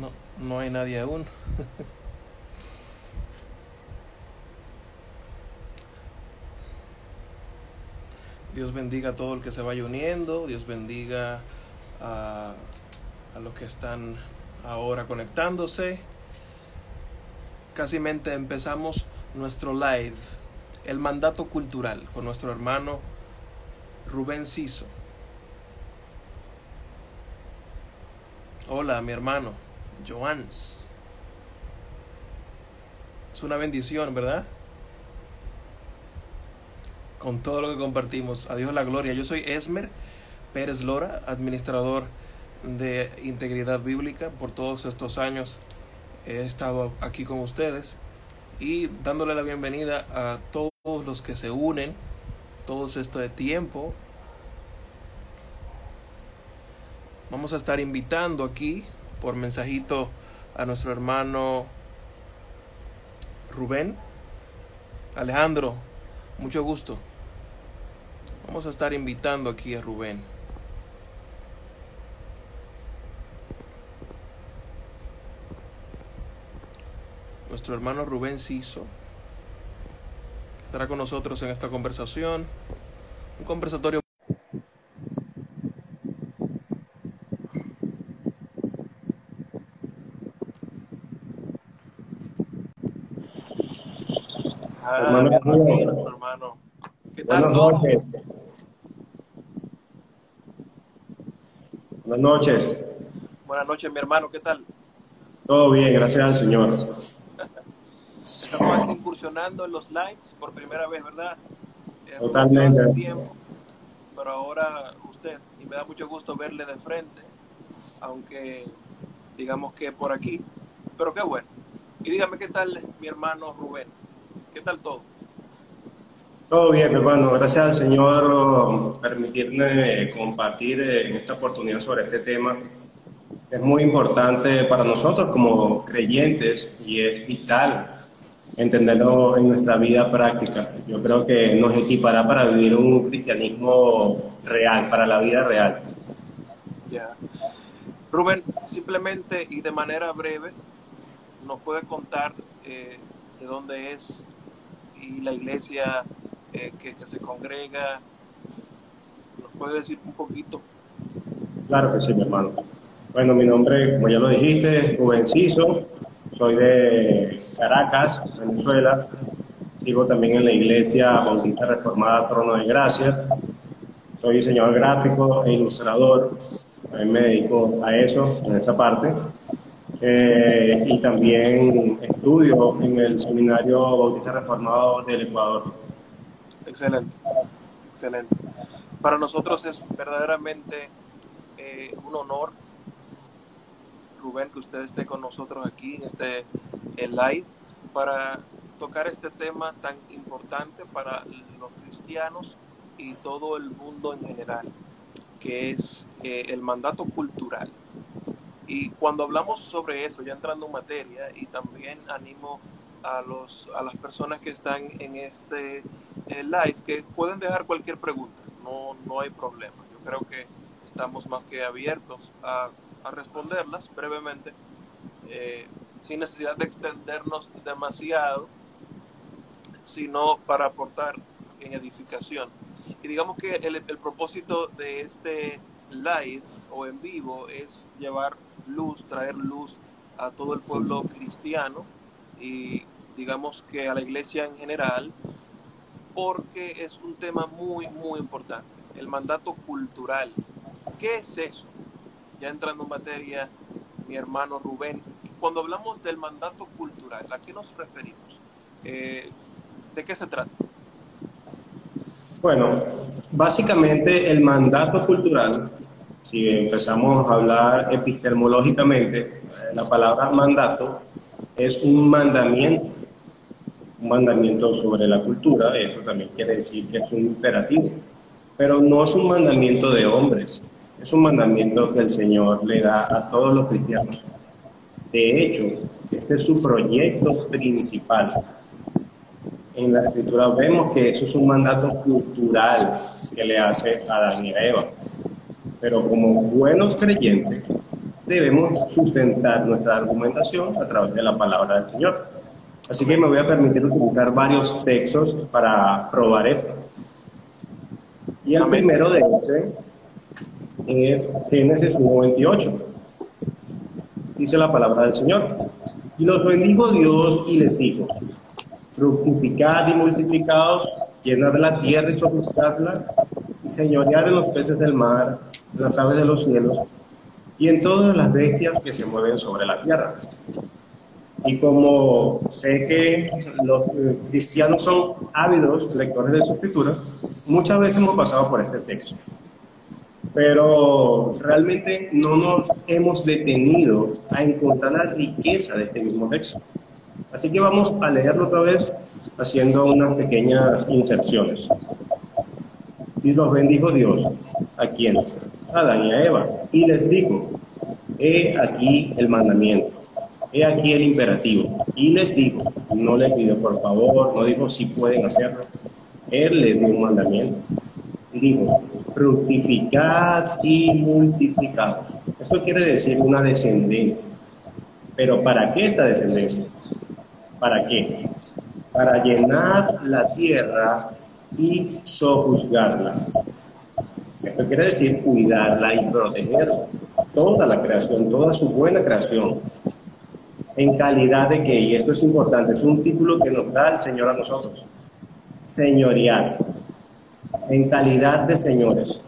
No, no hay nadie aún. Dios bendiga a todo el que se vaya uniendo. Dios bendiga a, a los que están ahora conectándose. Casi empezamos nuestro live, el mandato cultural, con nuestro hermano Rubén Ciso. Hola, mi hermano, Joans. Es una bendición, ¿verdad? Con todo lo que compartimos. A Dios la gloria. Yo soy Esmer Pérez Lora, administrador de Integridad Bíblica. Por todos estos años he estado aquí con ustedes y dándole la bienvenida a todos los que se unen, todos esto de tiempo. Vamos a estar invitando aquí por mensajito a nuestro hermano Rubén. Alejandro, mucho gusto. Vamos a estar invitando aquí a Rubén. nuestro hermano Rubén Ciso, estará con nosotros en esta conversación. Un conversatorio. Ah, hermano, hermano. ¿Qué tal Buenas noches. Buenas noches. Buenas noches, mi hermano. ¿Qué tal? Todo bien, gracias al Señor. Estamos aquí incursionando en los likes por primera vez, ¿verdad? Eh, Totalmente. Tiempo, pero ahora usted, y me da mucho gusto verle de frente, aunque digamos que por aquí, pero qué bueno. Y dígame qué tal mi hermano Rubén, qué tal todo. Todo bien, hermano. Gracias al Señor por permitirme compartir en esta oportunidad sobre este tema. Es muy importante para nosotros como creyentes y es vital entenderlo en nuestra vida práctica. Yo creo que nos equipará para vivir un cristianismo real, para la vida real. Ya. Rubén, simplemente y de manera breve, nos puede contar eh, de dónde es y la iglesia eh, que, se congrega. ¿Nos puede decir un poquito? Claro que sí, mi hermano. Bueno, mi nombre, como ya lo dijiste, Rubén Ciso. Soy de Caracas, Venezuela. Sigo también en la Iglesia Bautista Reformada Trono de Gracia. Soy diseñador gráfico e ilustrador. También me dedico a eso, en esa parte. Eh, y también estudio en el Seminario Bautista Reformado del Ecuador. Excelente, excelente. Para nosotros es verdaderamente eh, un honor Rubén, que usted esté con nosotros aquí en este live para tocar este tema tan importante para los cristianos y todo el mundo en general, que es eh, el mandato cultural. Y cuando hablamos sobre eso, ya entrando en materia, y también animo a, los, a las personas que están en este eh, live que pueden dejar cualquier pregunta, no, no hay problema. Yo creo que estamos más que abiertos a responderlas brevemente, eh, sin necesidad de extendernos demasiado, sino para aportar en edificación. Y digamos que el, el propósito de este live o en vivo es llevar luz, traer luz a todo el pueblo cristiano y digamos que a la iglesia en general, porque es un tema muy, muy importante, el mandato cultural. ¿Qué es eso? ya entrando en materia, mi hermano Rubén, cuando hablamos del mandato cultural, ¿a qué nos referimos? Eh, ¿De qué se trata? Bueno, básicamente el mandato cultural, si empezamos a hablar epistemológicamente, eh, la palabra mandato es un mandamiento, un mandamiento sobre la cultura, eso también quiere decir que es un imperativo, pero no es un mandamiento de hombres, es un mandamiento que el Señor le da a todos los cristianos. De hecho, este es su proyecto principal. En la escritura vemos que eso es un mandato cultural que le hace a Adán y a Eva. Pero como buenos creyentes, debemos sustentar nuestra argumentación a través de la palabra del Señor. Así que me voy a permitir utilizar varios textos para probar esto. Y el primero de este es Génesis 1.28. Dice la palabra del Señor. Y los bendijo Dios y les dijo, fructificad y multiplicados, llenad la tierra y sojuzgadla, y señoread en los peces del mar, las aves de los cielos, y en todas las bestias que se mueven sobre la tierra. Y como sé que los eh, cristianos son ávidos lectores de su escritura, muchas veces hemos pasado por este texto. Pero realmente no nos hemos detenido a encontrar la riqueza de este mismo texto. Así que vamos a leerlo otra vez haciendo unas pequeñas inserciones. Y los bendijo Dios a quienes, a Adán y a Eva, y les dijo, he aquí el mandamiento, he aquí el imperativo. Y les dijo, no les pidió por favor, no dijo si pueden hacerlo, él les dio un mandamiento. Y dijo, fructificad y multiplicados. Esto quiere decir una descendencia. Pero ¿para qué esta descendencia? ¿Para qué? Para llenar la tierra y sojuzgarla. Esto quiere decir cuidarla y protegerla. Toda la creación, toda su buena creación. ¿En calidad de qué? Y esto es importante, es un título que nos da el Señor a nosotros. Señorial. En calidad de señores.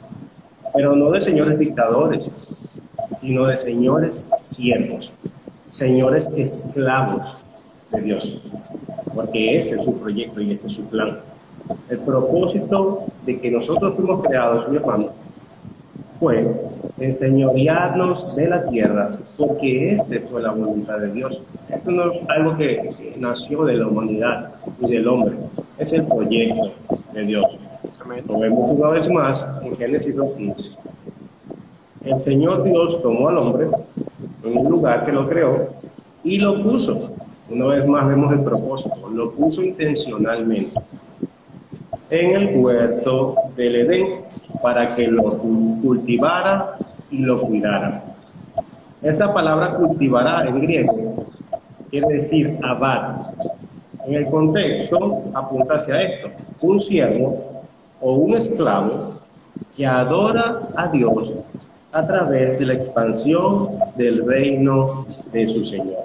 Pero no de señores dictadores, sino de señores siervos. Señores esclavos de Dios, porque ese es su proyecto y este es su plan. El propósito de que nosotros fuimos creados, mi hermano, fue enseñorearnos de la tierra, porque este fue la voluntad de Dios. Esto no es algo que nació de la humanidad y del hombre, es el proyecto de Dios. Lo vemos una vez más en Génesis 2.15. El Señor Dios tomó al hombre en un lugar que lo creó y lo puso una vez más vemos el propósito, lo puso intencionalmente en el huerto del Edén para que lo cultivara y lo cuidara. Esta palabra cultivará en griego quiere decir abad. En el contexto apunta hacia esto, un siervo o un esclavo que adora a Dios a través de la expansión del reino de su Señor.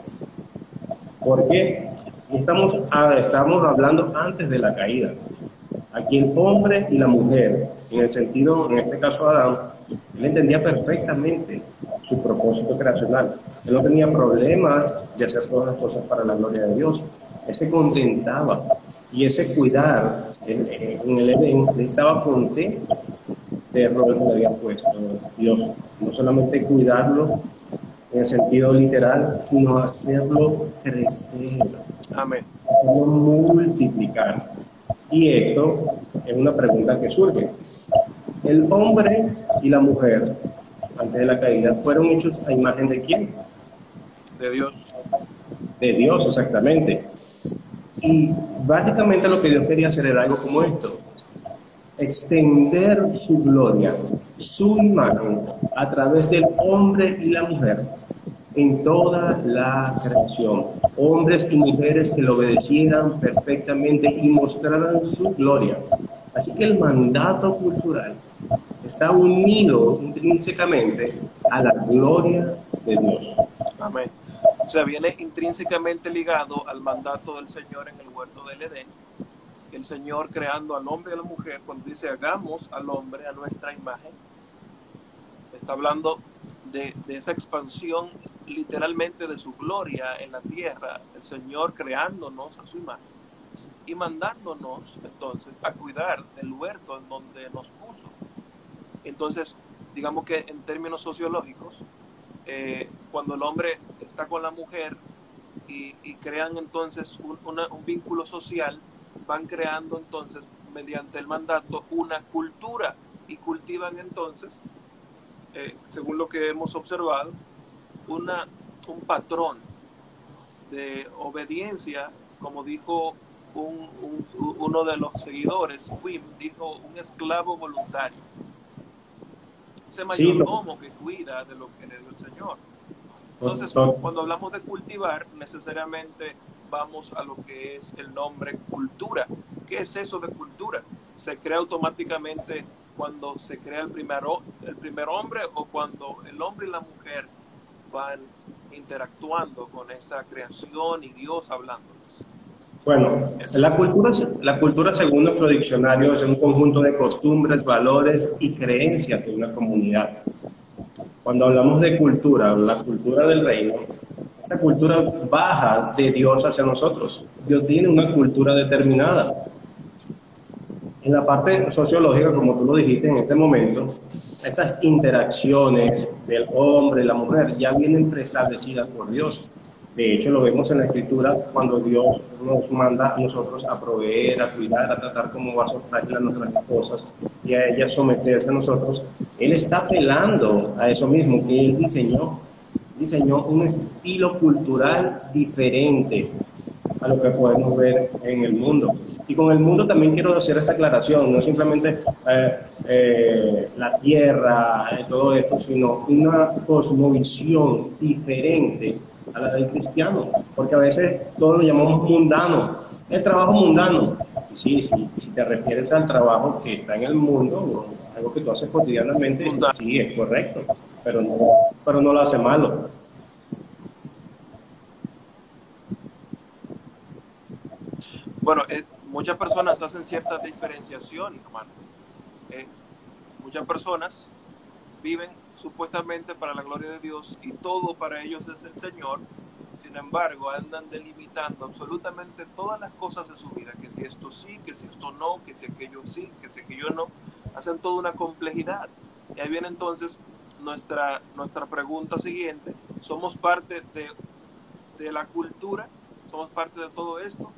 ¿Por qué? Estamos, ah, estamos hablando antes de la caída. Aquí el hombre y la mujer, en el sentido, en este caso Adán, él entendía perfectamente su propósito creacional. Él no tenía problemas de hacer todas las cosas para la gloria de Dios. Él se contentaba y ese cuidar en, el Edén, estaba contento de rol que le había puesto Dios. No solamente cuidarlo en el sentido literal, sino hacerlo crecer. Amén. Hacerlo multiplicar. Y esto es una pregunta que surge. El hombre y la mujer, antes de la caída, fueron hechos a imagen de quién? De Dios. De Dios, exactamente. Y básicamente lo que Dios quería hacer era algo como esto. Extender su gloria, su imagen, a través del hombre y la mujer en toda la creación. Hombres y mujeres que lo obedecieran perfectamente y mostraran su gloria. Así que el mandato cultural está unido intrínsecamente a la gloria de Dios. Amén. O sea, viene intrínsecamente ligado al mandato del Señor en el huerto del Edén. El Señor creando al hombre y a la mujer, cuando dice hagamos al hombre a nuestra imagen, está hablando de, esa expansión literalmente de su gloria en la tierra, el Señor creándonos a su imagen y mandándonos entonces a cuidar del huerto en donde nos puso. Entonces, digamos que en términos sociológicos, eh, cuando el hombre está con la mujer y, crean entonces un vínculo social, van creando entonces mediante el mandato una cultura y cultivan entonces, eh, según lo que hemos observado, una, un patrón de obediencia, como dijo un, uno de los seguidores, Wim, dijo un esclavo voluntario. Ese mayordomo que cuida de lo que le dio el Señor. Entonces, cuando hablamos de cultivar, necesariamente vamos a lo que es el nombre cultura. ¿Qué es eso de cultura? ¿Se crea automáticamente cuando se crea el primer, el primer hombre o cuando el hombre y la mujer van interactuando con esa creación y Dios hablándonos? Bueno, la cultura, la cultura según nuestro diccionario es un conjunto de costumbres, valores y creencias de una comunidad. Cuando hablamos de cultura, la cultura del reino, esa cultura baja de Dios hacia nosotros. Dios tiene una cultura determinada. En la parte sociológica, como tú lo dijiste en este momento, esas interacciones del hombre y la mujer ya vienen preestablecidas por Dios. De hecho, lo vemos en la escritura cuando Dios nos manda a nosotros a proveer, a cuidar, a tratar como vasos frágiles nuestras cosas y a ellas someterse a nosotros. Él está apelando a eso mismo que Él diseñó diseñó un estilo cultural diferente a lo que podemos ver en el mundo. Y con el mundo también quiero hacer esta aclaración, no simplemente eh, eh, la tierra, y todo esto, sino una cosmovisión diferente a la del cristiano, porque a veces todos lo llamamos mundano, el trabajo mundano. Sí, sí, si te refieres al trabajo que está en el mundo, algo que tú haces cotidianamente, sí, es correcto pero no, pero no lo hace malo. Bueno, eh, muchas personas hacen cierta diferenciación, hermano. Eh, muchas personas viven supuestamente para la gloria de Dios y todo para ellos es el Señor. Sin embargo, andan delimitando absolutamente todas las cosas de su vida, que si esto sí, que si esto no, que si aquello sí, que si aquello no. Hacen toda una complejidad. Y ahí viene entonces nuestra, nuestra pregunta siguiente. ¿Somos parte de, de la cultura? ¿Somos parte de todo esto?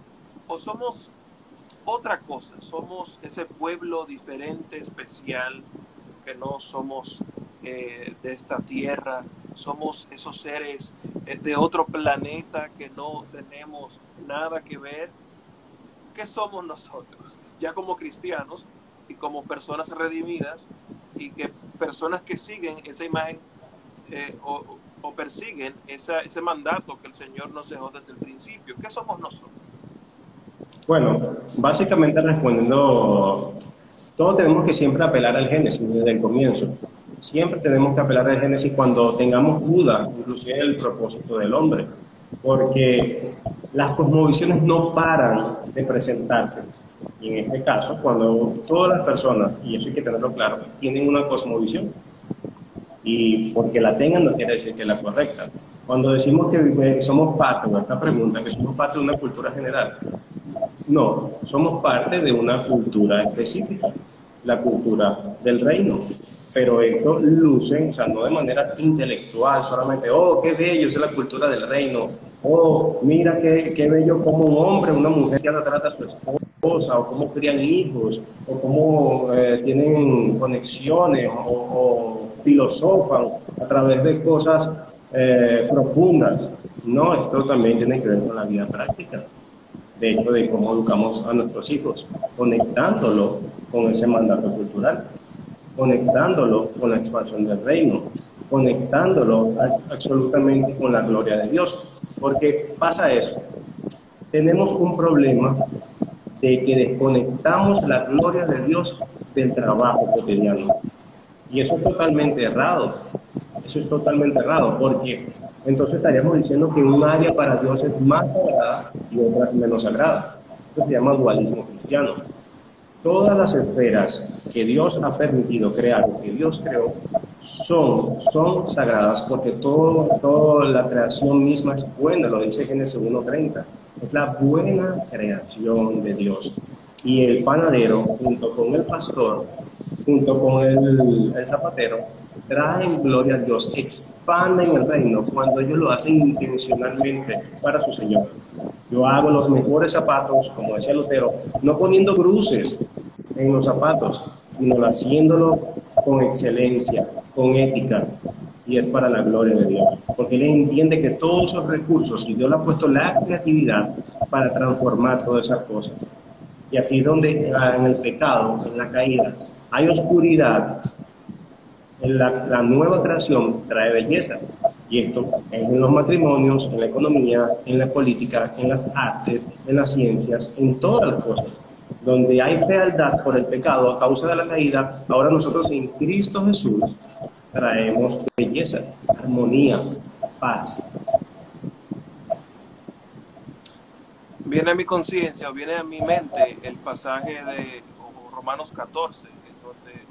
¿O somos otra cosa? ¿Somos ese pueblo diferente, especial, que no somos eh, de esta tierra? ¿Somos esos seres eh, de otro planeta que no tenemos nada que ver? ¿Qué somos nosotros? Ya como cristianos y como personas redimidas, y que personas que siguen esa imagen eh, o, persiguen ese mandato que el Señor nos dejó desde el principio. ¿Qué somos nosotros? Bueno, básicamente respondiendo, todos tenemos que siempre apelar al Génesis desde el comienzo. Siempre tenemos que apelar al Génesis cuando tengamos duda, inclusive del propósito del hombre, porque las cosmovisiones no paran de presentarse. Y en este caso, cuando todas las personas, y eso hay que tenerlo claro, tienen una cosmovisión, y porque la tengan no quiere decir que la correcta. Cuando decimos que somos parte, de esta pregunta, que somos parte de una cultura general, no, somos parte de una cultura específica, la cultura del reino. Pero esto luce, o sea, no de manera intelectual, solamente, oh, qué bello es la cultura del reino, oh, mira qué, qué bello como un hombre, una mujer que trata a su esposa o cómo crían hijos, o cómo eh, tienen conexiones, o, filosofan a través de cosas eh, profundas. No, esto también tiene que ver con la vida práctica. De hecho, de cómo educamos a nuestros hijos, conectándolo con ese mandato cultural, conectándolo con la expansión del reino, conectándolo absolutamente con la gloria de Dios. Porque pasa eso. Tenemos un problema de que desconectamos la gloria de Dios del trabajo cotidiano. Y eso es totalmente errado. Eso es totalmente errado, porque entonces estaríamos diciendo que un área para Dios es más sagrada y otra menos sagrada. Esto se llama dualismo cristiano. Todas las esferas que Dios ha permitido crear, que Dios creó, son, son sagradas porque todo, toda la creación misma es buena, lo dice Génesis 1.30 es la buena creación de Dios. Y el panadero, junto con el pastor, junto con el, zapatero, traen gloria a Dios, expanden el reino cuando ellos lo hacen intencionalmente para su Señor. Yo hago los mejores zapatos, como decía Lutero, no poniendo cruces en los zapatos, sino haciéndolo con excelencia, con ética, y es para la gloria de Dios. Porque Él entiende que todos esos recursos, y Dios le ha puesto la creatividad para transformar todas esas cosas. Y así donde ah, en el pecado, en la caída, hay oscuridad, en la, la nueva creación trae belleza. Y esto en los matrimonios, en la economía, en la política, en las artes, en las ciencias, en todas las cosas. Donde hay fealdad por el pecado a causa de la caída, ahora nosotros en Cristo Jesús traemos belleza, armonía, paz. Viene a mi conciencia, viene a mi mente el pasaje de Romanos 14, en donde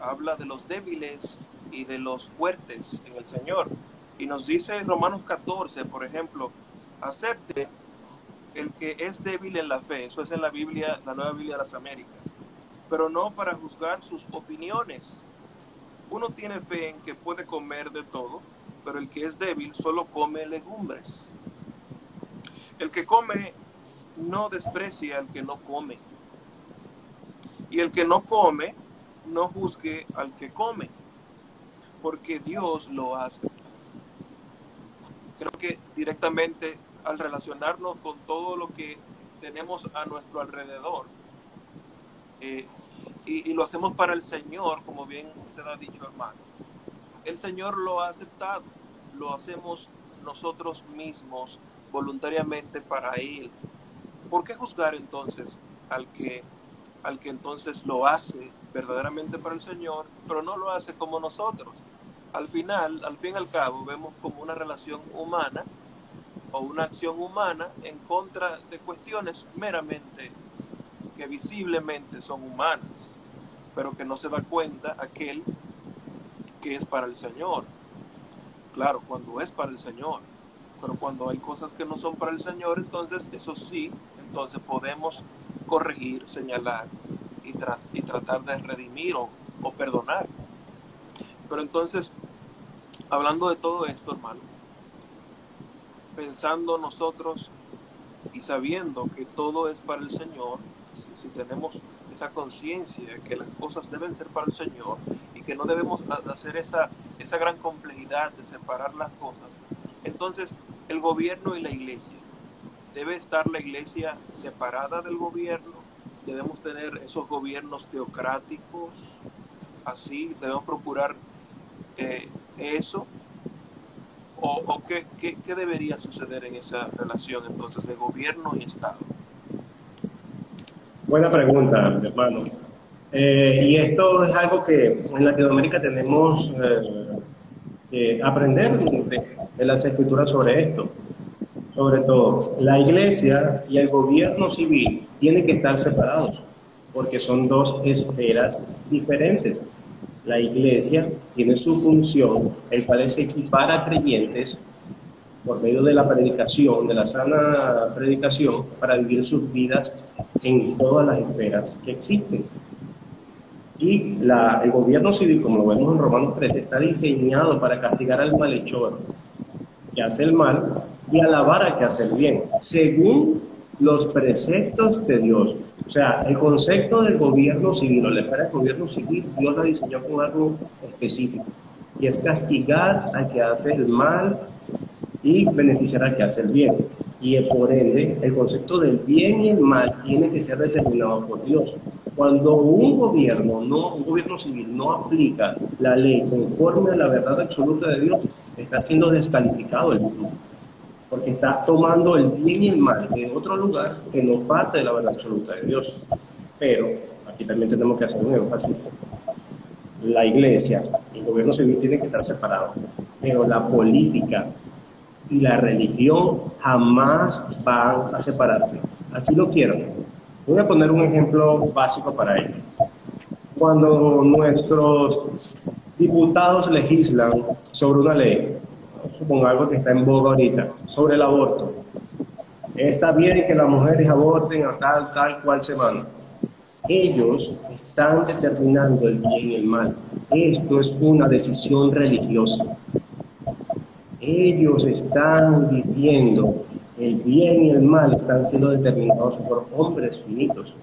habla de los débiles y de los fuertes en el Señor. Y nos dice en Romanos 14, por ejemplo, acepte el que es débil en la fe, eso es en la Biblia, la Nueva Biblia de las Américas, pero no para juzgar sus opiniones. Uno tiene fe en que puede comer de todo, pero el que es débil solo come legumbres. El que come no desprecia al que no come. Y el que no come, no juzgue al que come, porque Dios lo hace creo que directamente al relacionarnos con todo lo que tenemos a nuestro alrededor, eh, y, lo hacemos para el Señor, como bien usted ha dicho, hermano, el Señor lo ha aceptado, lo hacemos nosotros mismos voluntariamente para Él. ¿Por qué juzgar entonces al que, al que entonces lo hace verdaderamente para el Señor, pero no lo hace como nosotros? al final, al fin y al cabo, vemos como una relación humana o una acción humana en contra de cuestiones meramente que visiblemente son humanas, pero que no se da cuenta aquel que es para el Señor. Claro, cuando es para el Señor, pero cuando hay cosas que no son para el Señor, entonces eso sí, entonces podemos corregir, señalar y, tras, y tratar de redimir o, o perdonar. Pero entonces, hablando de todo esto, hermano, pensando nosotros y sabiendo que todo es para el Señor, si, tenemos esa conciencia de que las cosas deben ser para el Señor y que no debemos hacer esa, esa gran complejidad de separar las cosas, entonces el gobierno y la iglesia, debe estar la iglesia separada del gobierno, debemos tener esos gobiernos teocráticos, así debemos procurar eh, eso? ¿O, qué, qué, debería suceder en esa relación entonces de gobierno y Estado? Buena pregunta, hermano. Eh, y esto es algo que en Latinoamérica tenemos eh, aprender de, de las escrituras sobre esto. Sobre todo, la iglesia y el gobierno civil tienen que estar separados porque son dos esferas diferentes. La iglesia tiene su función, el cual es equipar a creyentes por medio de la predicación, de la sana predicación, para vivir sus vidas en todas las esferas que existen. Y el gobierno civil, como lo vemos en Romanos 3, está diseñado para castigar al malhechor que hace el mal y alabar al que hace el bien, según los preceptos de Dios. O sea, el concepto del gobierno civil o la esfera del gobierno civil, Dios la diseñó con algo específico, y es castigar al que hace el mal y beneficiar al que hace el bien. Y por ende, el concepto del bien y el mal tiene que ser determinado por Dios. Cuando un gobierno, no, un gobierno civil no aplica la ley conforme a la verdad absoluta de Dios, está siendo descalificado el mundo porque está tomando el bien y el mal de otro lugar que no parte de la verdad absoluta de Dios. Pero aquí también tenemos que hacer un énfasis. La iglesia el gobierno civil tienen que estar separados, pero la política y la religión jamás van a separarse. Así lo quiero. Voy a poner un ejemplo básico para ello. Cuando nuestros diputados legislan sobre una ley, supongo algo que está en boga ahorita, sobre el aborto. Está bien que las mujeres aborten a tal, tal cual semana. Ellos están determinando el bien y el mal. Esto es una decisión religiosa. Ellos están diciendo el bien y el mal están siendo determinados por hombres finitos.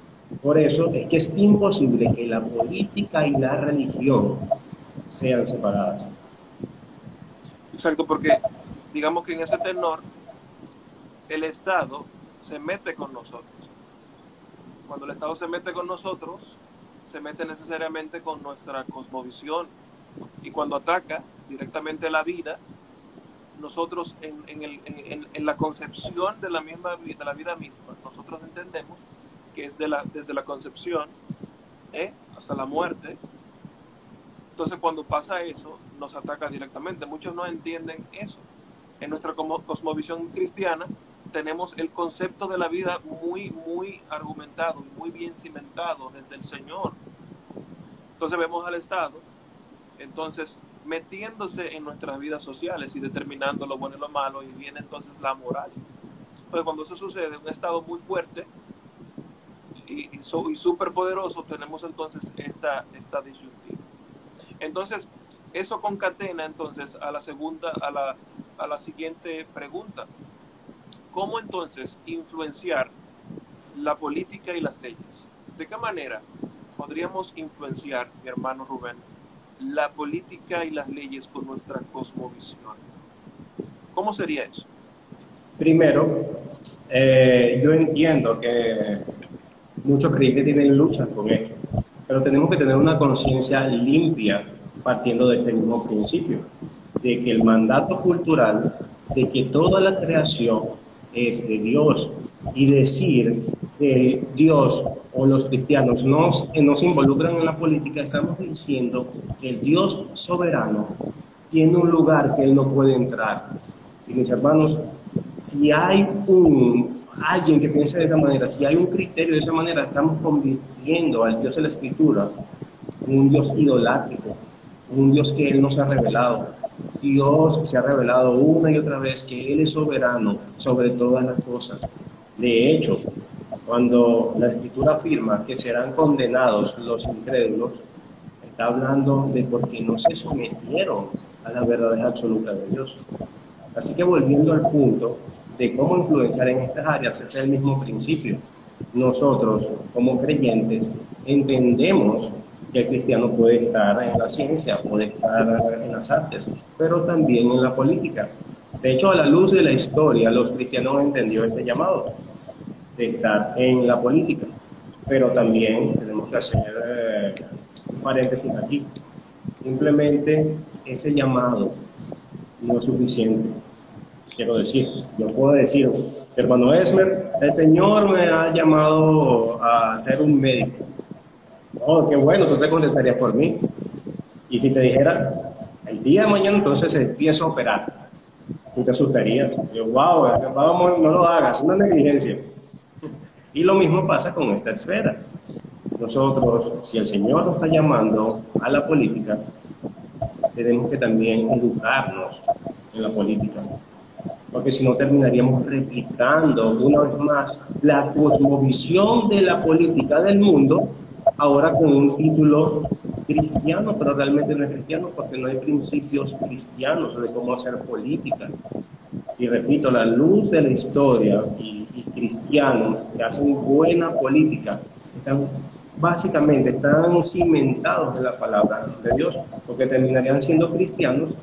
Por eso es que es imposible que la política y la religión sean separadas. Exacto, porque digamos que en ese tenor el Estado se mete con nosotros. Cuando el Estado se mete con nosotros, se mete necesariamente con nuestra cosmovisión. Y cuando ataca directamente la vida, nosotros en, en, la concepción de la, misma, de la vida misma, nosotros entendemos que es de la, desde la concepción ¿eh? hasta la muerte. Entonces cuando pasa eso, nos ataca directamente. Muchos no entienden eso. En nuestra cosmovisión cristiana tenemos el concepto de la vida muy, muy argumentado, muy bien cimentado desde el Señor. Entonces vemos al Estado, entonces metiéndose en nuestras vidas sociales y determinando lo bueno y lo malo, y viene entonces la moral. Entonces cuando eso sucede, un Estado muy fuerte y, y, súper poderoso, tenemos entonces esta, esta disyuntiva. Entonces, eso concatena entonces a la segunda, a la, a la siguiente pregunta. ¿Cómo entonces influenciar la política y las leyes? ¿De qué manera podríamos influenciar, mi hermano Rubén, la política y las leyes con nuestra cosmovisión? ¿Cómo sería eso? Primero, eh, yo entiendo que muchos creyentes tienen luchas con esto, pero tenemos que tener una conciencia limpia partiendo de este mismo principio, de que el mandato cultural, de que toda la creación es de Dios y decir que Dios o los cristianos no nos involucran en la política, estamos diciendo que el Dios soberano tiene un lugar que Él no puede entrar. Y mis hermanos, si hay un, alguien que piensa de esa manera, si hay un criterio de esa manera, estamos convirtiendo al Dios de la Escritura en un Dios idolátrico, un Dios que Él nos ha revelado. Dios se ha revelado una y otra vez que Él es soberano sobre todas las cosas. De hecho, cuando la Escritura afirma que serán condenados los incrédulos, está hablando de porque no se sometieron a la verdad absoluta de Dios. Así que volviendo al punto de cómo influenciar en estas áreas, es el mismo principio. Nosotros, como creyentes, entendemos que el cristiano puede estar en la ciencia, puede estar en las artes, pero también en la política. De hecho, a la luz de la historia, los cristianos han entendido este llamado de estar en la política, pero también tenemos que hacer eh, un paréntesis aquí. Simplemente ese llamado no es suficiente. Quiero decir, yo puedo decir, hermano Esmer, el Señor me ha llamado a ser un médico oh, qué bueno, tú te contestarías por mí. Y si te dijera, el día de mañana entonces empiezo a operar, tú te asustarías. Yo, wow, no lo hagas, una negligencia. Y lo mismo pasa con esta esfera. Nosotros, si el Señor nos está llamando a la política, tenemos que también educarnos en la política. Porque si no terminaríamos replicando una vez más la cosmovisión de la política del mundo ahora con un título cristiano, pero realmente no es cristiano porque no hay principios cristianos de cómo hacer política. Y repito, la luz de la historia y, cristianos que hacen buena política están básicamente están cimentados en la palabra de Dios, porque terminarían siendo cristianos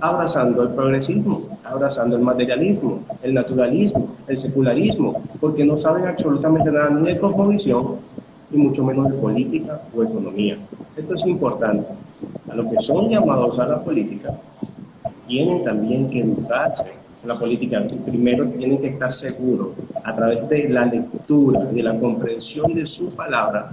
abrazando el progresismo, abrazando el materialismo, el naturalismo, el secularismo, porque no saben absolutamente nada ni de cosmovisión y mucho menos de política o economía. Esto es importante. A los que son llamados a la política, tienen también que educarse en la política. Primero tienen que estar seguros, a través de la lectura, de la comprensión de su palabra,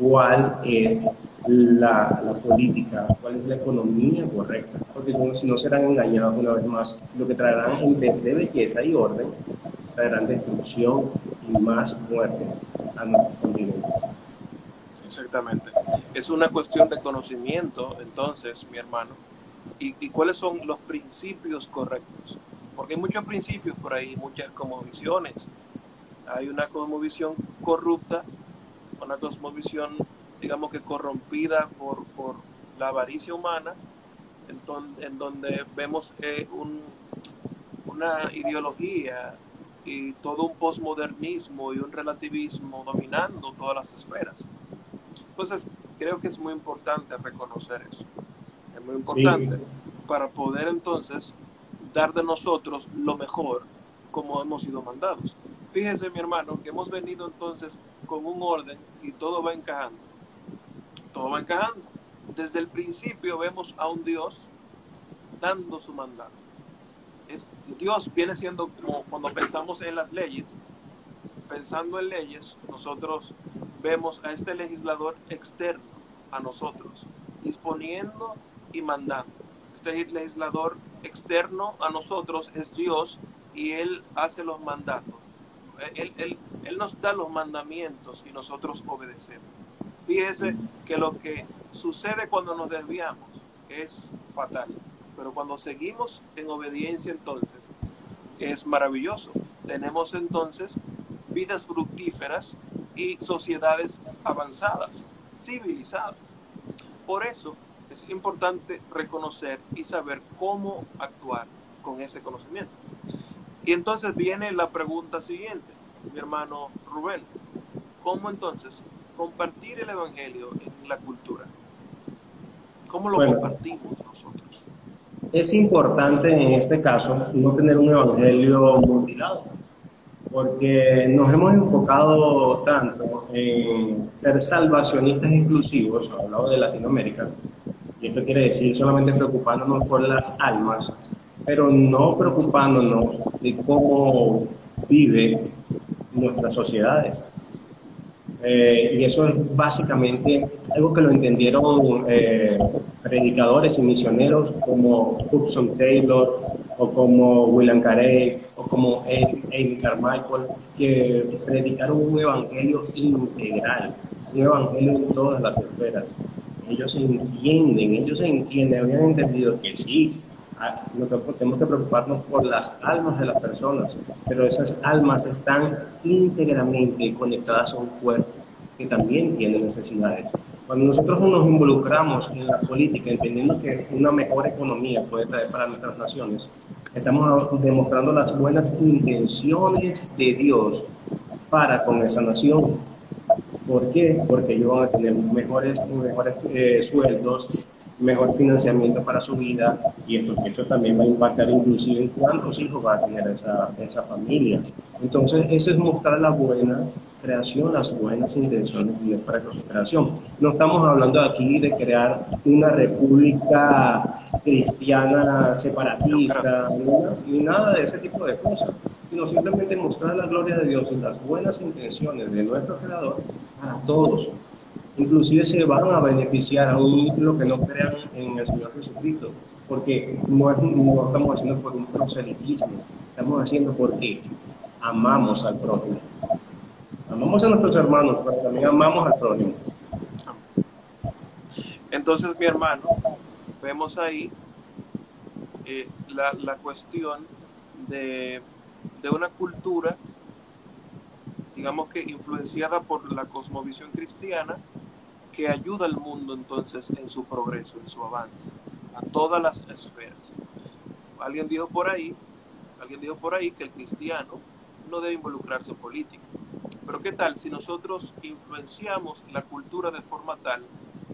cuál es la, política, cuál es la economía correcta, porque si no serán engañados una vez más, lo que traerán en vez de belleza y orden, traerán destrucción y más muerte a nuestro continente. Exactamente. Es una cuestión de conocimiento, entonces, mi hermano. ¿Y, cuáles son los principios correctos? Porque hay muchos principios por ahí, muchas cosmovisiones. Hay una cosmovisión corrupta, una cosmovisión, digamos que corrompida por, por la avaricia humana, en, donde vemos eh, un, una ideología y todo un posmodernismo y un relativismo dominando todas las esferas. Entonces, creo que es muy importante reconocer eso. Es muy importante para poder entonces dar de nosotros lo mejor como hemos sido mandados. Fíjese, mi hermano, que hemos venido entonces con un orden y todo va encajando. Todo va encajando. Desde el principio vemos a un Dios dando su mandato. es, Dios viene siendo como cuando pensamos en las leyes, pensando en leyes, nosotros vemos a este legislador externo a nosotros, disponiendo y mandando. Este legislador externo a nosotros es Dios y Él hace los mandatos. Él, nos da los mandamientos y nosotros obedecemos. Fíjese que lo que sucede cuando nos desviamos es fatal, pero cuando seguimos en obediencia entonces es maravilloso. Tenemos entonces vidas fructíferas y sociedades avanzadas, civilizadas. Por eso es importante reconocer y saber cómo actuar con ese conocimiento. Y entonces viene la pregunta siguiente, mi hermano Rubén, ¿cómo entonces compartir el Evangelio en la cultura? ¿Cómo lo compartimos nosotros? Es importante en este caso no tener un Evangelio mutilado, porque nos hemos enfocado tanto en ser salvacionistas inclusivos, hablado de Latinoamérica, y esto quiere decir solamente preocupándonos por las almas, pero no preocupándonos de cómo vive nuestras sociedades. Eh, y eso es básicamente algo que lo entendieron eh, predicadores y misioneros como Hudson Taylor o como William Carey o como Amy Carmichael, que predicaron un evangelio integral, un evangelio en todas las esferas. Ellos entienden, ellos entienden, habían entendido que sí, ah, tenemos que preocuparnos por las almas de las personas, pero esas almas están íntegramente conectadas a un cuerpo que también tiene necesidades. Cuando nosotros nos involucramos en la política, entendiendo que una mejor economía puede traer para nuestras naciones, estamos demostrando las buenas intenciones de Dios para con esa nación. ¿Por qué? Porque ellos van a tener mejores, mejores eh, sueldos, mejor financiamiento para su vida y esto, eso también va a impactar inclusive en cuántos hijos va a tener esa, esa familia. Entonces, eso es mostrar la buena creación, las buenas intenciones de para su creación. No estamos hablando aquí de crear una república cristiana separatista, ni nada de ese tipo de cosas, sino simplemente mostrar la gloria de Dios y las buenas intenciones de nuestro Creador para todos, inclusive se van a beneficiar aún los que no crean en el Señor Jesucristo, porque no, no estamos haciendo por un proselitismo, estamos haciendo porque amamos al prójimo. Amamos a nuestros hermanos, pero también amamos al prójimo. Entonces, mi hermano, vemos ahí eh, la, la, cuestión de, de una cultura digamos que influenciada por la cosmovisión cristiana, que ayuda al mundo entonces en su progreso, en su avance, a todas las esferas. Alguien dijo por ahí, alguien dijo por ahí que el cristiano no debe involucrarse en política. Pero ¿qué tal si nosotros influenciamos la cultura de forma tal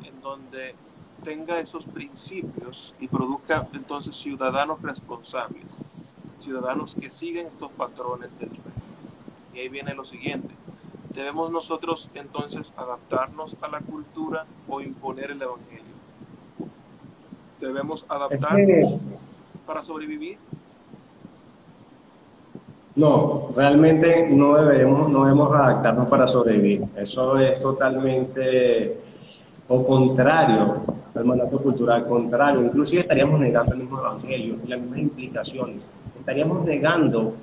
en donde tenga esos principios y produzca entonces ciudadanos responsables, ciudadanos que siguen estos patrones del rey? Y ahí viene lo siguiente, ¿Debemos nosotros entonces adaptarnos a la cultura o imponer el Evangelio? ¿Debemos adaptarnos para sobrevivir? No, realmente no debemos, no debemos adaptarnos para sobrevivir. Eso es totalmente o contrario al mandato cultural, contrario. Inclusive estaríamos negando el mismo evangelio y las mismas implicaciones. Estaríamos negando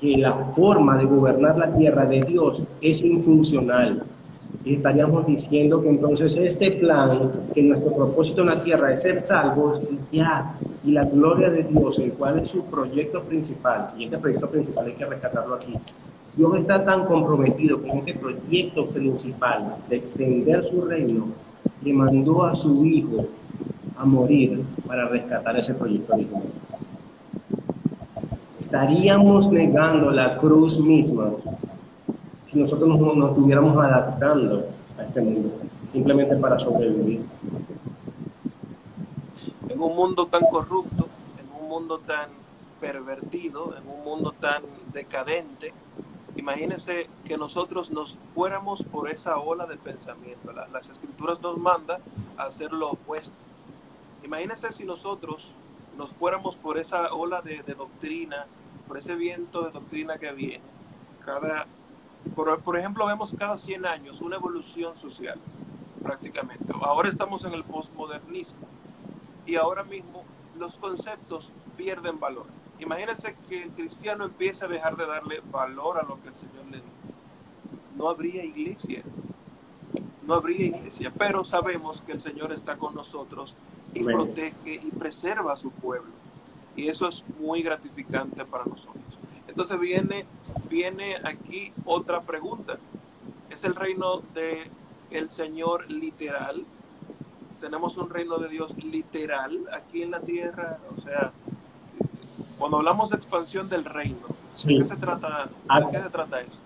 que la forma de gobernar la tierra de Dios es infuncional. Y estaríamos diciendo que entonces este plan, que nuestro propósito en la tierra es ser salvos, y ya, y la gloria de Dios, el cual es su proyecto principal, y este proyecto principal hay que rescatarlo aquí. Dios está tan comprometido con este proyecto principal de extender su reino, que mandó a su Hijo a morir para rescatar ese proyecto original estaríamos negando la cruz misma si nosotros no nos estuviéramos adaptando a este mundo, simplemente para sobrevivir. En un mundo tan corrupto, en un mundo tan pervertido, en un mundo tan decadente, imagínense que nosotros nos fuéramos por esa ola de pensamiento. las escrituras nos mandan a hacer lo opuesto. Imagínense si nosotros nos fuéramos por esa ola de, doctrina, por ese viento de doctrina que viene. Cada, por, ejemplo, vemos cada 100 años una evolución social, prácticamente. Ahora estamos en el postmodernismo y ahora mismo los conceptos pierden valor. Imagínense que el cristiano empiece a dejar de darle valor a lo que el Señor le dio. No habría iglesia. No habría iglesia, pero sabemos que el Señor está con nosotros y protege y preserva a su pueblo. Y eso es muy gratificante para nosotros. Entonces viene, viene aquí otra pregunta. ¿Es el reino de el Señor literal? Tenemos un reino de Dios literal aquí en la tierra, o sea, cuando hablamos de expansión del reino, ¿de qué se trata, ¿de qué se trata esto?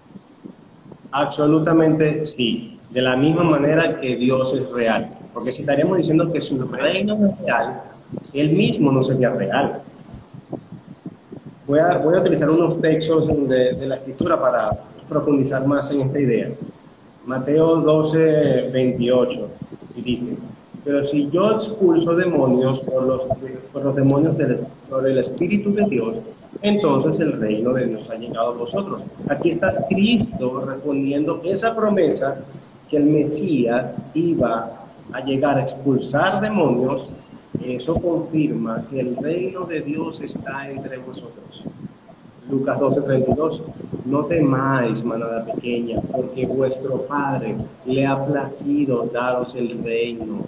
Absolutamente sí, de la misma manera que Dios es real. Porque si estaríamos diciendo que su reino es real, él mismo no sería real. Voy a, voy a utilizar unos textos de, de la escritura para profundizar más en esta idea. Mateo 12, 28, y dice, pero si yo expulso demonios por los, por los demonios del, por el Espíritu de Dios, entonces el reino de Dios ha llegado a vosotros. Aquí está Cristo respondiendo esa promesa que el Mesías iba a llegar a expulsar demonios, eso confirma que el reino de Dios está entre vosotros. Lucas 12:32, no temáis, manada pequeña, porque vuestro Padre le ha placido daros el reino.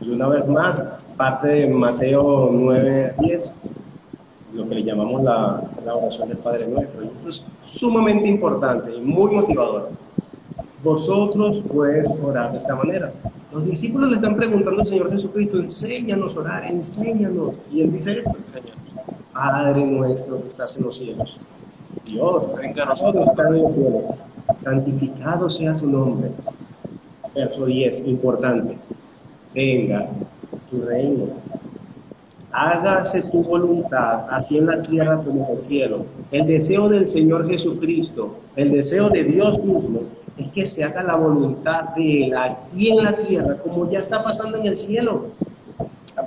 Y una vez más, parte de Mateo 9:10, lo que le llamamos la, la oración del Padre Nuestro. es sumamente importante y muy motivador. Vosotros puedes orar de esta manera. Los discípulos le están preguntando al Señor Jesucristo, enséñanos a orar, enséñanos. Y él dice, Padre nuestro que estás en los cielos. Dios, venga a nosotros en los cielos. Santificado sea tu nombre. Verso 10, importante. Venga tu reino. Hágase tu voluntad, así en la tierra como en el cielo. El deseo del Señor Jesucristo, el deseo de Dios mismo, es que se haga la voluntad de Él aquí en la tierra, como ya está pasando en el cielo.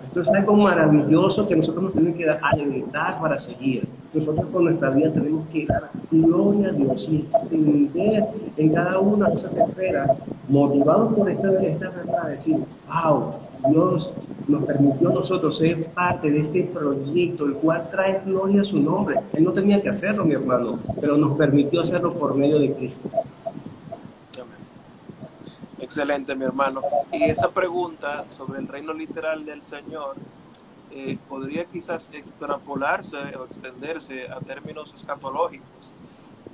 Esto es algo maravilloso que nosotros nos tenemos que dar alentar para seguir. Nosotros con nuestra vida tenemos que dar gloria a Dios y extender en cada una de esas esferas, motivados por esta, esta verdad, decir, wow, Dios nos permitió a nosotros ser parte de este proyecto, el cual trae gloria a su nombre. Él no tenía que hacerlo, mi hermano, pero nos permitió hacerlo por medio de Cristo. Excelente, mi hermano. Y esa pregunta sobre el reino literal del Señor eh, podría quizás extrapolarse o extenderse a términos escatológicos,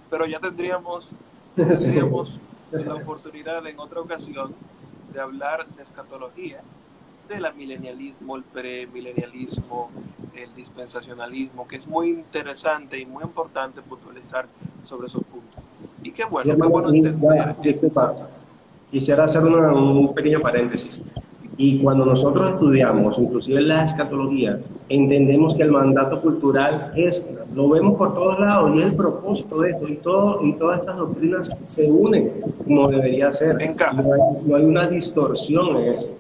pero ya tendríamos, tendríamos la oportunidad en otra ocasión de hablar de escatología, del milenialismo, el premilenialismo, el dispensacionalismo, que es muy interesante y muy importante puntualizar sobre esos puntos. Y qué bueno, qué bueno entender quisiera hacer un pequeño paréntesis. Y cuando nosotros estudiamos, inclusive la escatología, entendemos que el mandato cultural es, lo vemos por todos lados y es el propósito de esto. Y, todo, y todas estas doctrinas se unen como debería ser. No hay, no hay una distorsión en eso.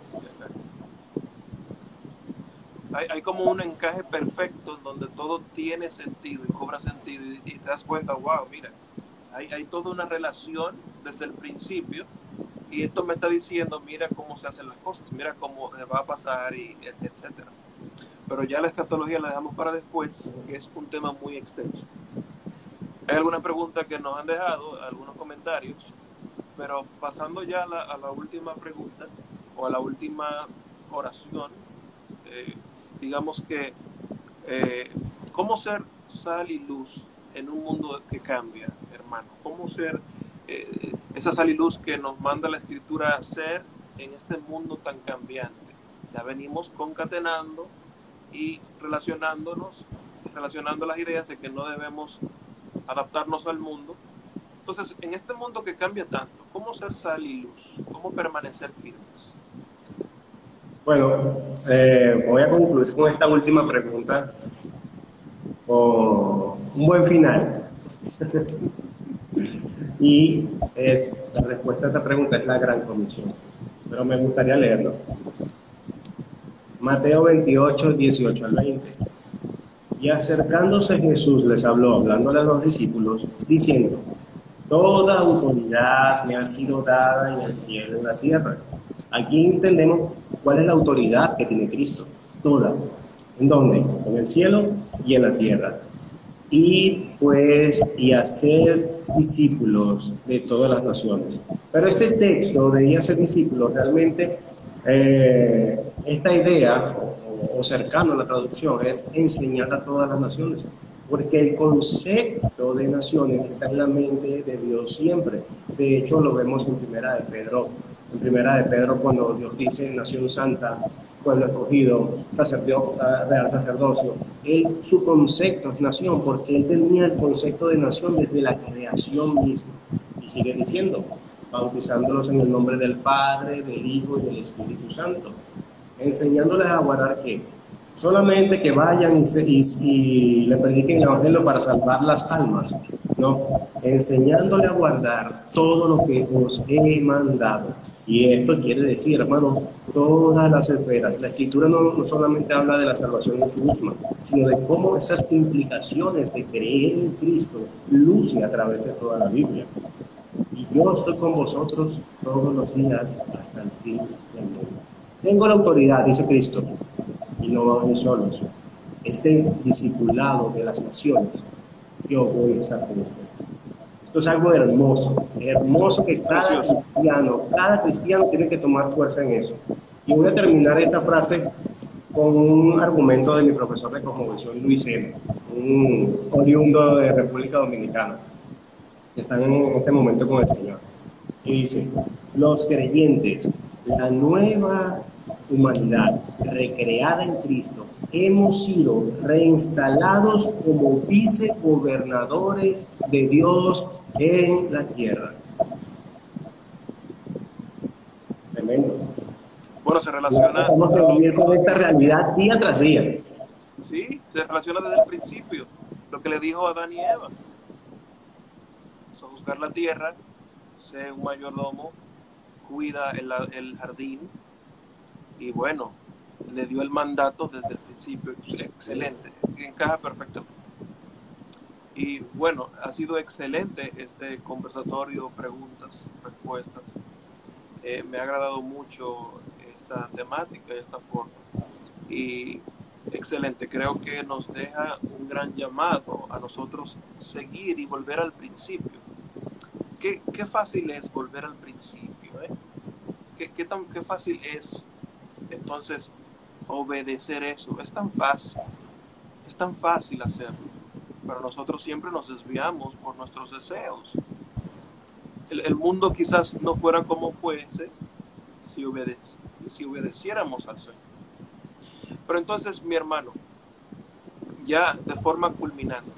Hay, hay, como un encaje perfecto en donde todo tiene sentido y cobra sentido y, y te das cuenta, wow, mira, hay, hay toda una relación desde el principio y esto me está diciendo, mira cómo se hacen las cosas, mira cómo va a pasar, y etcétera. Pero ya la escatología la dejamos para después, que es un tema muy extenso. Hay algunas preguntas que nos han dejado, algunos comentarios, pero pasando ya a la, última pregunta o a la última oración, eh, digamos que, eh, ¿cómo ser sal y luz en un mundo que cambia, hermano? ¿Cómo ser eh, esa sal y luz que nos manda la escritura a ser en este mundo tan cambiante. Ya venimos concatenando y relacionándonos, relacionando las ideas de que no debemos adaptarnos al mundo. Entonces, en este mundo que cambia tanto, ¿cómo ser sal y luz? ¿Cómo permanecer firmes? Bueno, eh, voy a concluir con esta última pregunta con un buen final. Y es, la respuesta a esta pregunta es la gran comisión. Pero me gustaría leerlo. Mateo 28, 18 al 20. Y acercándose Jesús les habló, hablándole a los discípulos, diciendo, Toda autoridad me ha sido dada en el cielo y en la tierra. Aquí entendemos cuál es la autoridad que tiene Cristo. Toda. ¿En dónde? En el cielo y en la tierra. Y pues, y hacer discípulos de todas las naciones. Pero este texto de y hacer discípulos realmente eh, esta idea, o, cercano a la traducción, es enseñar a todas las naciones, porque el concepto de naciones está en la mente de Dios siempre. De hecho, lo vemos en Primera de Pedro. En Primera de Pedro, cuando Dios dice Nación Santa, pueblo escogido, sacerdocio, sacerdocio, él, su concepto es nación, porque él tenía el concepto de nación desde la creación misma. Y sigue diciendo, bautizándolos en el nombre del Padre, del Hijo y del Espíritu Santo, enseñándoles a guardar que solamente que vayan y, le prediquen el Evangelio para salvar las almas, no, enseñándole a guardar todo lo que os he mandado. Y esto quiere decir, hermano, todas las esferas. La escritura no, no solamente habla de la salvación en sí misma, sino de cómo esas implicaciones de creer en Cristo lucen a través de toda la Biblia y yo estoy con vosotros todos los días hasta el fin del mundo. Tengo la autoridad, dice Cristo, y no vamos solos. Este discipulado de las naciones, yo voy a estar con ustedes. Esto es algo hermoso, hermoso que cada cristiano, cada cristiano tiene que tomar fuerza en eso. Y voy a terminar esta frase con un argumento de mi profesor de cosmovisión, Luis M., un oriundo de República Dominicana que están en este momento con el Señor. Y dice, los creyentes, la nueva humanidad recreada en Cristo, hemos sido reinstalados como vicegobernadores de Dios en la tierra. Tremendo. Bueno, se relaciona. Vamos a vivir con esta realidad día tras día. Sí, se relaciona desde el principio. Lo que le dijo a Adán y Eva buscar la tierra, sé un mayordomo, cuida el, el jardín y bueno, le dio el mandato desde el principio, excelente, encaja perfectamente. Y bueno, ha sido excelente este conversatorio, preguntas, respuestas. Eh, me ha agradado mucho esta temática, esta forma. Y excelente, creo que nos deja un gran llamado a nosotros seguir y volver al principio qué, fácil es volver al principio, ¿eh? ¿Qué, tan, qué fácil es entonces obedecer eso. Es tan fácil, es tan fácil hacerlo. Pero nosotros siempre nos desviamos por nuestros deseos. El, mundo quizás no fuera como fuese si, si obedeciéramos al Señor. Pero entonces, mi hermano, ya de forma culminante,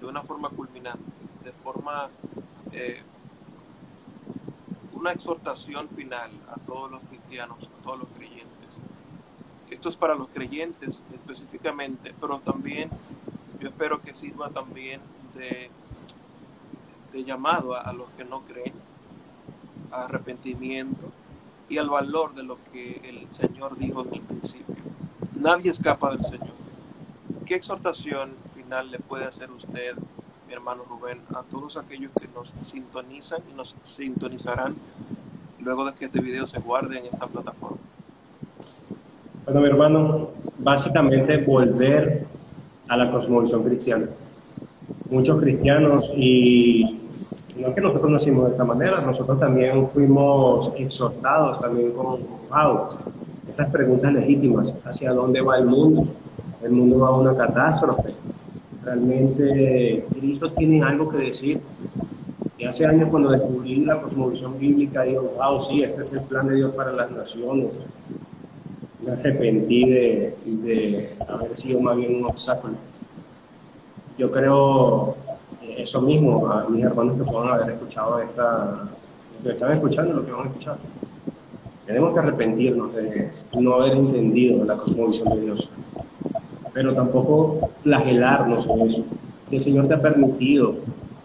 de una forma culminante, de forma eh, una exhortación final a todos los cristianos, a todos los creyentes. Esto es para los creyentes específicamente, pero también yo espero que sirva también de, llamado a, los que no creen, a arrepentimiento y al valor de lo que el Señor dijo en el principio. Nadie escapa del Señor. ¿Qué exhortación final le puede hacer usted mi hermano Rubén, a todos aquellos que nos sintonizan y nos sintonizarán luego de que este video se guarde en esta plataforma. Bueno, mi hermano, básicamente volver a la cosmovisión cristiana. Muchos cristianos, y no es que nosotros nacimos de esta manera, nosotros también fuimos exhortados también con, wow, esas preguntas legítimas, ¿hacia dónde va el mundo? El mundo va a una catástrofe, Realmente Cristo tiene algo que decir. Y hace años cuando descubrí la cosmovisión bíblica, digo, wow, sí, este es el plan de Dios para las naciones. Me arrepentí de, de haber sido más bien un obstáculo. Yo creo eso mismo a mis hermanos que puedan haber escuchado esta, que están escuchando lo que van a escuchar. Tenemos que arrepentirnos de no haber entendido la cosmovisión de Dios pero tampoco flagelarnos en eso. Si el Señor te ha permitido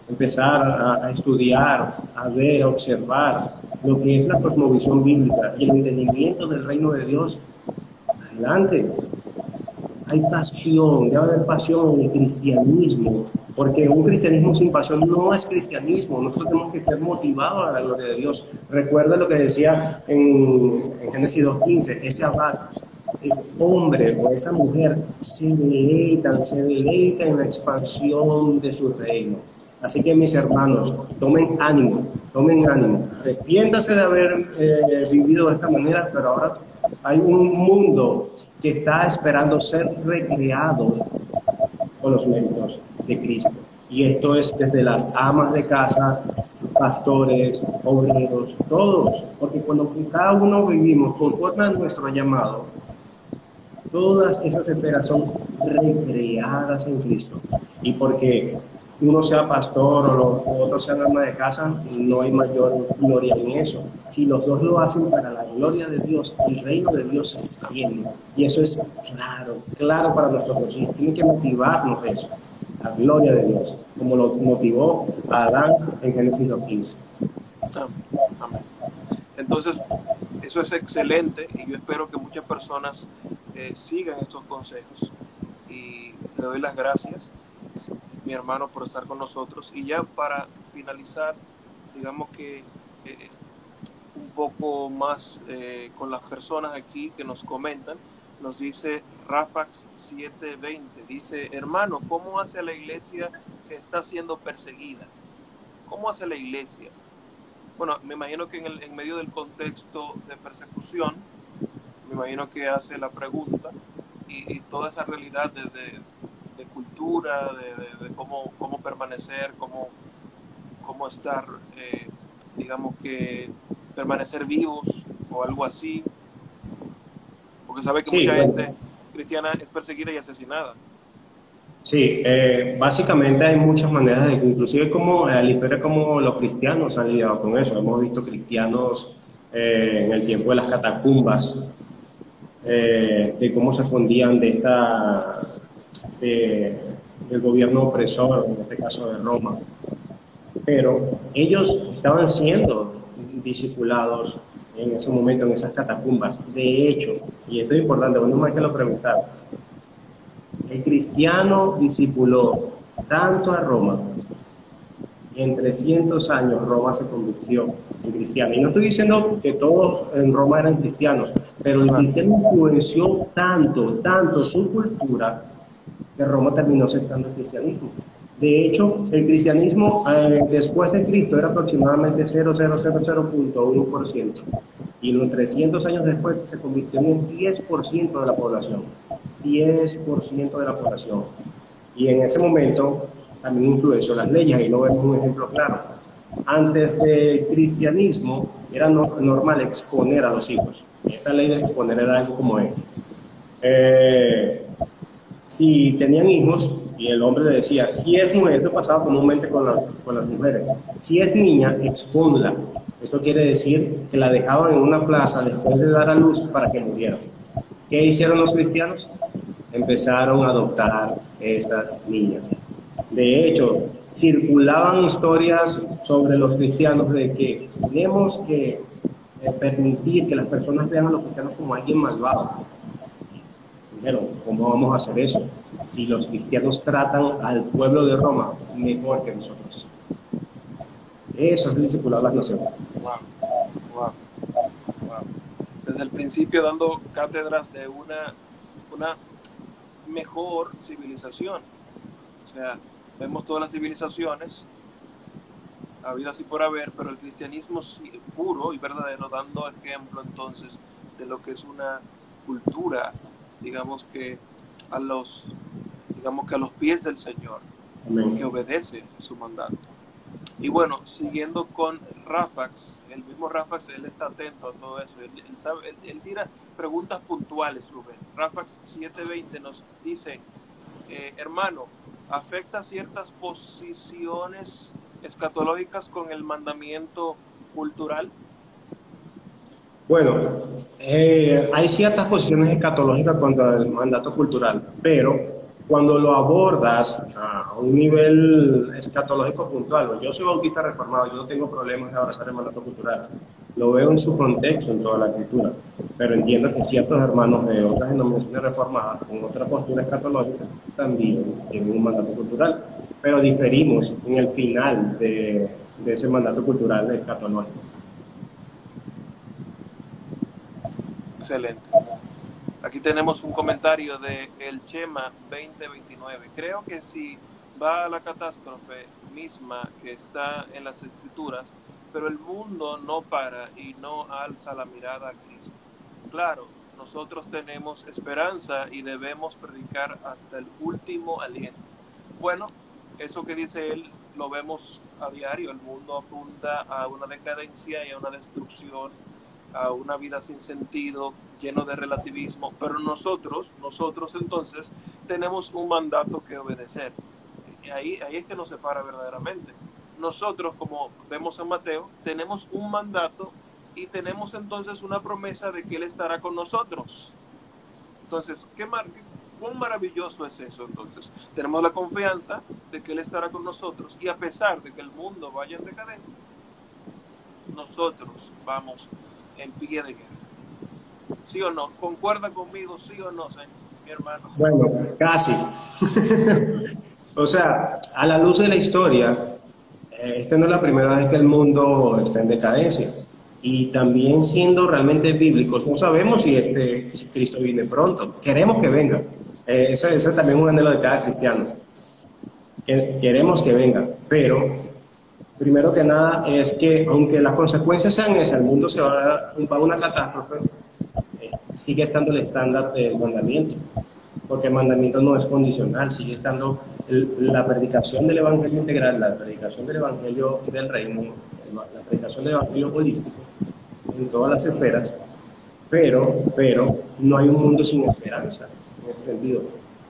empezar a, estudiar, a ver, a observar lo que es la cosmovisión bíblica y el entendimiento del reino de Dios, adelante. Hay pasión, debe haber pasión en el cristianismo, porque un cristianismo sin pasión no es cristianismo. Nosotros tenemos que estar motivados a la gloria de Dios. Recuerda lo que decía en, Génesis 2.15, ese abad, ese hombre o esa mujer se deleitan, se deleitan en la expansión de su reino. Así que mis hermanos, tomen ánimo, tomen ánimo. Arrepiéntase de haber eh, vivido de esta manera, pero ahora hay un mundo que está esperando ser recreado con los méritos de Cristo. Y esto es desde las amas de casa, pastores, obreros, todos, porque cuando cada uno vivimos conforme a nuestro llamado, todas esas esferas son recreadas en Cristo. Y porque uno sea pastor o los otros ama de casa, no hay mayor gloria en eso. Si los dos lo hacen para la gloria de Dios, el reino de Dios se extiende. Y eso es claro, claro para nosotros. Y tiene que motivarnos eso, la gloria de Dios, como lo motivó Adán en Génesis 15. Amén. Entonces, eso es excelente y yo espero que muchas personas eh, sigan estos consejos. Y le doy las gracias mi hermano, por estar con nosotros. Y ya para finalizar, digamos que eh, un poco más eh, con las personas aquí que nos comentan, nos dice Rafax 720, dice, hermano, ¿cómo hace la iglesia que está siendo perseguida? ¿Cómo hace la iglesia? Bueno, me imagino que en, medio del contexto de persecución, me imagino que hace la pregunta y, y toda esa realidad desde de cultura, de, cómo, cómo, permanecer, cómo, cómo estar, eh, digamos que permanecer vivos o algo así. Porque sabe que mucha gente cristiana es perseguida y asesinada. Sí, eh, básicamente hay muchas maneras de, inclusive como la historia como los cristianos han lidiado con eso. Hemos visto cristianos eh, en el tiempo de las catacumbas, de cómo se escondían de esta del gobierno opresor, en este caso de Roma. Pero ellos estaban siendo discipulados en ese momento, en esas catacumbas. De hecho, y esto es importante, bueno, más que lo preguntar, el cristiano discipuló tanto a Roma, y en 300 años Roma se convirtió en cristiano. Y no estoy diciendo que todos en Roma eran cristianos, pero el cristiano influenció tanto, tanto su cultura, que Roma terminó aceptando el cristianismo. De hecho, el cristianismo eh, después de Cristo era aproximadamente 0,000.1% y los 300 años después se convirtió en un 10% de la población. 10% de la población. Y en ese momento también influenció las leyes, y lo vemos un ejemplo claro. Antes del cristianismo era normal exponer a los hijos. Esta ley de exponer era algo como es. Eh, si tenían hijos, y el hombre le decía, si es mujer, esto pasaba comúnmente con, con las mujeres, si es niña, expónla. Esto quiere decir que la dejaban en una plaza después de dar a luz para que muriera. ¿Qué hicieron los cristianos? Empezaron a adoptar esas niñas. De hecho, circulaban historias sobre los cristianos de que tenemos que eh, permitir que las personas vean a los cristianos como alguien malvado pero ¿cómo vamos a hacer eso? Si los cristianos tratan al pueblo de Roma mejor que nosotros. Eso es el discipulado de las naciones. Wow. Desde el principio dando cátedras de una, una mejor civilización. O sea, vemos todas las civilizaciones, habido así por haber, pero el cristianismo puro y verdadero, dando ejemplo entonces de lo que es una cultura digamos que a los, digamos que a los pies del Señor, que obedece su mandato. Y bueno, siguiendo con Rafax, el mismo Rafax, él está atento a todo eso. Él, sabe, él, tira preguntas puntuales, Rubén. Rafax 720 nos dice, eh, hermano, ¿afecta ciertas posiciones escatológicas con el mandamiento cultural? Bueno, eh, hay ciertas posiciones escatológicas contra el mandato cultural, pero cuando lo abordas a un nivel escatológico puntual, yo soy bautista reformado, yo no tengo problemas de abrazar el mandato cultural, lo veo en su contexto en toda la escritura. pero entiendo que ciertos hermanos de otras denominaciones reformadas con otra postura escatológica también tienen un mandato cultural, pero diferimos en el final de, de ese mandato cultural escatológico. Excelente. Aquí tenemos un comentario de El Chema 2029. Creo que si va a la catástrofe misma que está en las escrituras, pero el mundo no para y no alza la mirada a Cristo. Claro, nosotros tenemos esperanza y debemos predicar hasta el último aliento. Bueno, eso que dice él lo vemos a diario. El mundo apunta a una decadencia y a una destrucción, a una vida sin sentido, lleno de relativismo. Pero nosotros, nosotros entonces, tenemos un mandato que obedecer. Y ahí, ahí es que nos separa verdaderamente. Nosotros, como vemos en Mateo, tenemos un mandato y tenemos entonces una promesa de que Él estará con nosotros. Entonces, ¿qué, mar ¿cuán maravilloso es eso entonces? Tenemos la confianza de que Él estará con nosotros y a pesar de que el mundo vaya en decadencia, nosotros vamos en pie de guerra. ¿Sí o no? ¿Concuerda conmigo, sí o no, mi hermano? Bueno, casi. o sea, a la luz de la historia, eh, esta no es la primera vez que el mundo está en decadencia y también siendo realmente bíblicos, no sabemos si, este, si Cristo viene pronto, queremos que venga, eh, es también un anhelo de cada cristiano, queremos que venga, pero primero que nada es que aunque las consecuencias sean esas, el mundo se va a, una catástrofe, eh, sigue estando el estándar del mandamiento, porque el mandamiento no es condicional, sigue estando la predicación del Evangelio integral, la predicación del Evangelio del Reino, la predicación del Evangelio holístico, en todas las esferas, pero, pero no hay un mundo sin esperanza, en ese sentido.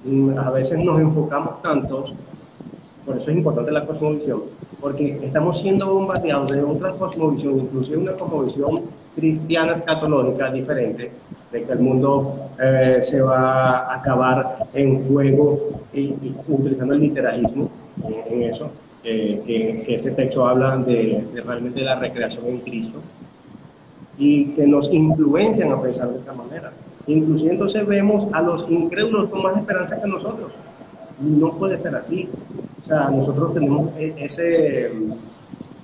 Mm, a veces nos enfocamos tanto, por eso es importante la cosmovisión, porque estamos siendo bombardeados de otra cosmovisión, inclusive una cosmovisión cristiana escatológica diferente, de que el mundo eh, se va a acabar en juego y, utilizando el literalismo eh, en eso, que, ese texto habla de, de, realmente la recreación en Cristo y que nos influencian a pensar de esa manera. Inclusive entonces vemos a los incrédulos con más esperanza que nosotros. No puede ser así. O sea, nosotros tenemos e, ese,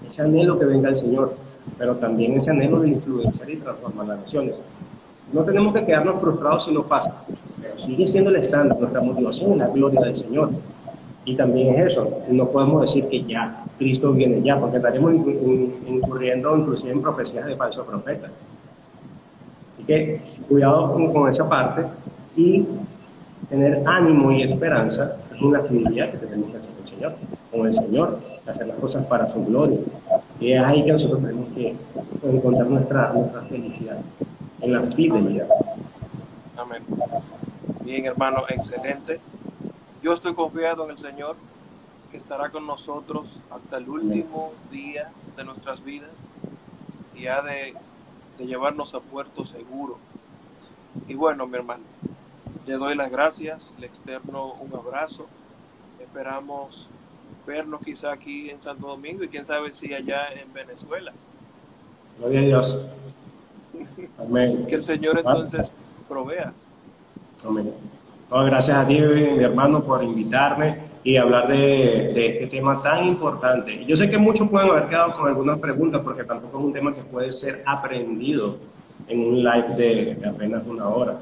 ese anhelo que venga el Señor, pero también ese anhelo de influenciar y transformar las naciones. No tenemos que quedarnos frustrados si no pasa, pero sigue siendo el estándar, nuestra motivación la gloria del Señor. Y también es eso, no podemos decir que ya, Cristo viene ya, porque estaremos incurriendo inclusive en profecías de falsos profetas. Así que cuidado con, esa parte y tener ánimo y esperanza es una fidelidad que tenemos que hacer el Señor, con el Señor, hacer las cosas para su gloria. Y es ahí que nosotros tenemos que encontrar nuestra, nuestra felicidad, en la fidelidad. Amén. Bien, hermano, excelente. Yo estoy confiado en el Señor que estará con nosotros hasta el último día de nuestras vidas y ha de, llevarnos a puerto seguro. Y bueno, mi hermano, le doy las gracias, le externo un abrazo. Esperamos vernos quizá aquí en Santo Domingo y quién sabe si allá en Venezuela. Gloria a Dios. Amén. Que el Señor entonces provea. Amén gracias a ti, mi hermano, por invitarme y hablar de, este tema tan importante. Yo sé que muchos pueden haber quedado con algunas preguntas porque tampoco es un tema que puede ser aprendido en un live de, apenas una hora,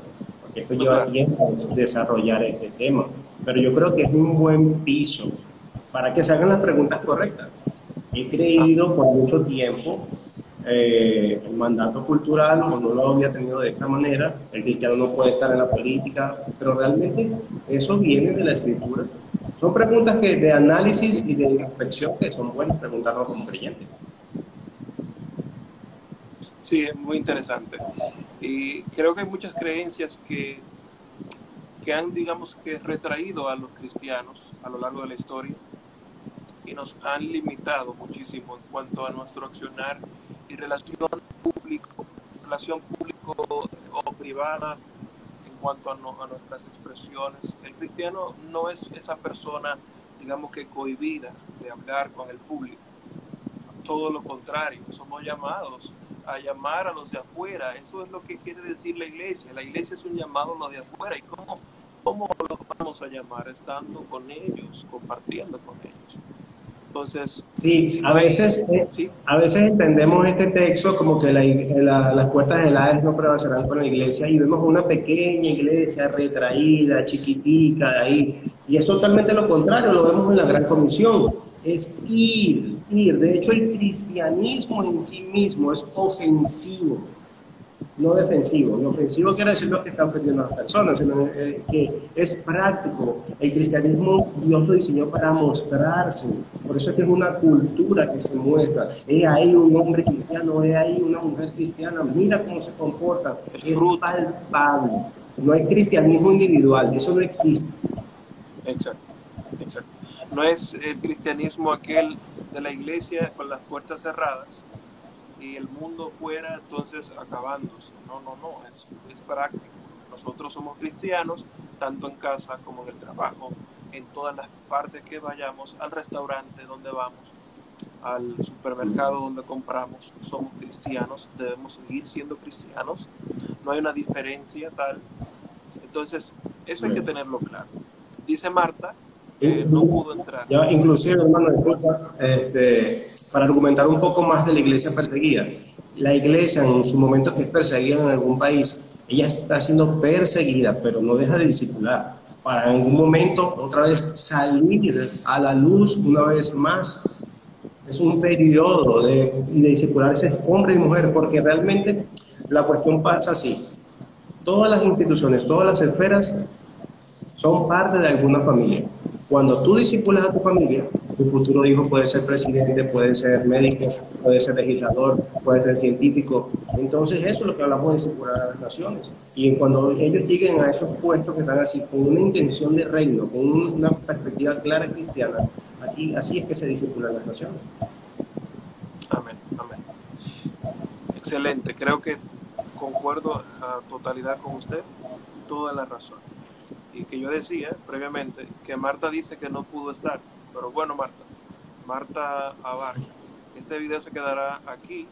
porque esto lleva tiempo desarrollar este tema. Pero yo creo que es un buen piso para que se hagan las preguntas correctas. He creído por mucho tiempo eh, el mandato cultural o no lo había tenido de esta manera, el cristiano no puede estar en la política, pero realmente eso viene de la escritura. Son preguntas que, de análisis y de inspección que son buenas preguntarnos como creyentes. Sí, es muy interesante. Y creo que hay muchas creencias que, que han, digamos que, retraído a los cristianos a lo largo de la historia y nos han limitado muchísimo en cuanto a nuestro accionar y relación público, relación público o privada en cuanto a, a nuestras expresiones. El cristiano no es esa persona, digamos que cohibida de hablar con el público. Todo lo contrario, somos llamados a llamar a los de afuera. Eso es lo que quiere decir la iglesia. La iglesia es un llamado a los de afuera. ¿Y cómo, cómo los vamos a llamar? Estando con ellos, compartiendo con ellos. Entonces, sí, a veces, eh, a veces entendemos este texto como que las puertas del Hades no prevalecerán con la iglesia y vemos una pequeña iglesia retraída, chiquitica ahí. Y es totalmente lo contrario, lo vemos en la Gran Comisión. Es ir, ir. De hecho, el cristianismo en sí mismo es ofensivo no defensivo. Lo ofensivo quiere decir lo que están ofendiendo a las personas, sino eh, que es práctico. El cristianismo Dios lo diseñó para mostrarse. Por eso es que es una cultura que se muestra. He ahí un hombre cristiano, he ahí una mujer cristiana, mira cómo se comporta. Es palpable. No hay cristianismo individual, eso no existe. Exacto, exacto. No es el cristianismo aquel de la iglesia con las puertas cerradas, y el mundo fuera entonces acabándose. No, no, no, es, es práctico. Nosotros somos cristianos, tanto en casa como en el trabajo, en todas las partes que vayamos, al restaurante donde vamos, al supermercado donde compramos, somos cristianos, debemos seguir siendo cristianos, no hay una diferencia tal. Entonces, eso hay que tenerlo claro. Dice Marta que no pudo entrar. Ya, inclusive, hermano, disculpa, este, para argumentar un poco más de la iglesia perseguida. La iglesia en su momento que es perseguida en algún país, ella está siendo perseguida, pero no deja de discipular. Para en algún momento otra vez salir a la luz una vez más. Es un periodo de, de discipularse hombre y mujer, porque realmente la cuestión pasa así. Todas las instituciones, todas las esferas son parte de alguna familia. Cuando tú discipulas a tu familia, tu futuro hijo puede ser presidente, puede ser médico, puede ser legislador, puede ser científico. Entonces eso es lo que hablamos de discipular a las naciones. Y cuando ellos lleguen a esos puestos que están así, con una intención de reino, con una perspectiva clara cristiana, aquí, así es que se discipulan las naciones. Amén, amén. Excelente, creo que concuerdo a totalidad con usted, toda la razón y que yo decía previamente que Marta dice que no pudo estar. Pero bueno, Marta, Marta Abarca, este video se quedará aquí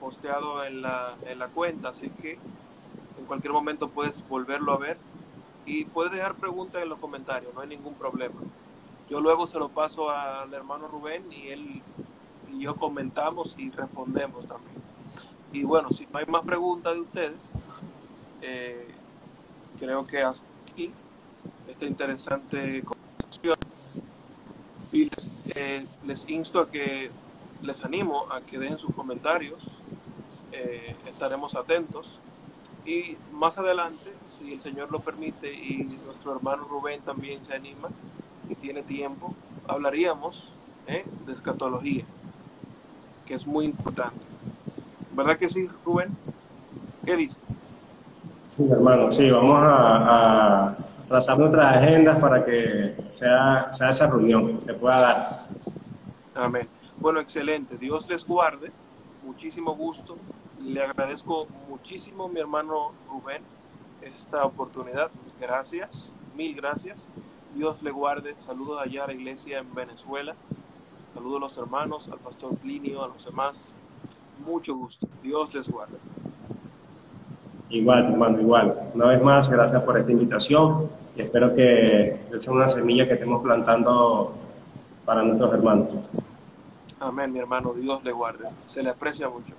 posteado en la, en la cuenta, así que en cualquier momento puedes volverlo a ver y puedes dejar preguntas en los comentarios, no hay ningún problema. Yo luego se lo paso al hermano Rubén y él y yo comentamos y respondemos también. Y bueno, si no hay más preguntas de ustedes, eh, creo que hasta aquí esta interesante conversación. Y eh, les, insto a que, les animo a que dejen sus comentarios, eh, estaremos atentos. Y más adelante, si el Señor lo permite y nuestro hermano Rubén también se anima y tiene tiempo, hablaríamos ¿eh? de escatología, que es muy importante. ¿Verdad que sí, Rubén? ¿Qué dice? Sí, hermano, sí, vamos a, a trazar nuestras agendas para que sea, sea esa reunión, que pueda dar. Amén. Bueno, excelente. Dios les guarde. Muchísimo gusto. Le agradezco muchísimo, mi hermano Rubén, esta oportunidad. Gracias, mil gracias. Dios le guarde. Saludos allá a la iglesia en Venezuela. Saludos a los hermanos, al pastor Plinio, a los demás. Mucho gusto. Dios les guarde. Igual, hermano, igual. Una vez más, gracias por esta invitación y espero que sea una semilla que estemos plantando para nuestros hermanos. Amén, mi hermano. Dios le guarde. Se le aprecia mucho.